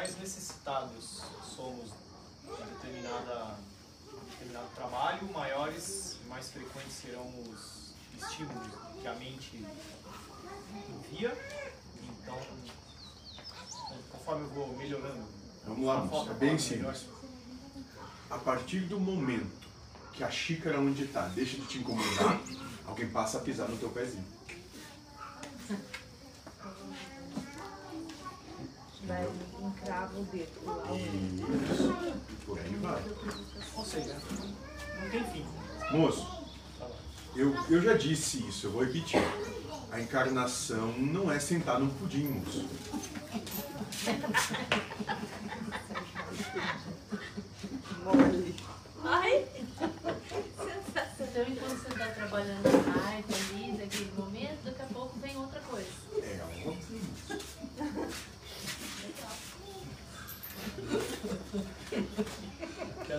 mais necessitados somos de determinada, determinado trabalho, maiores e mais frequentes serão os estímulos que a mente envia. Então, conforme eu vou melhorando, Vamos lá, foto é bem melhor. simples. A partir do momento que a xícara onde está deixa de te incomodar, alguém passa a pisar no teu pezinho vai encrava o dedo lá. Isso. E por aí vai. Ou seja, né? não tem fim. Moço, eu, eu já disse isso, eu vou repetir. A encarnação não é sentar num pudim, moço. Mole. Ai! Sensação. Então, enquanto você está trabalhando na arte ali, naquele momento, daqui a pouco vem outra coisa.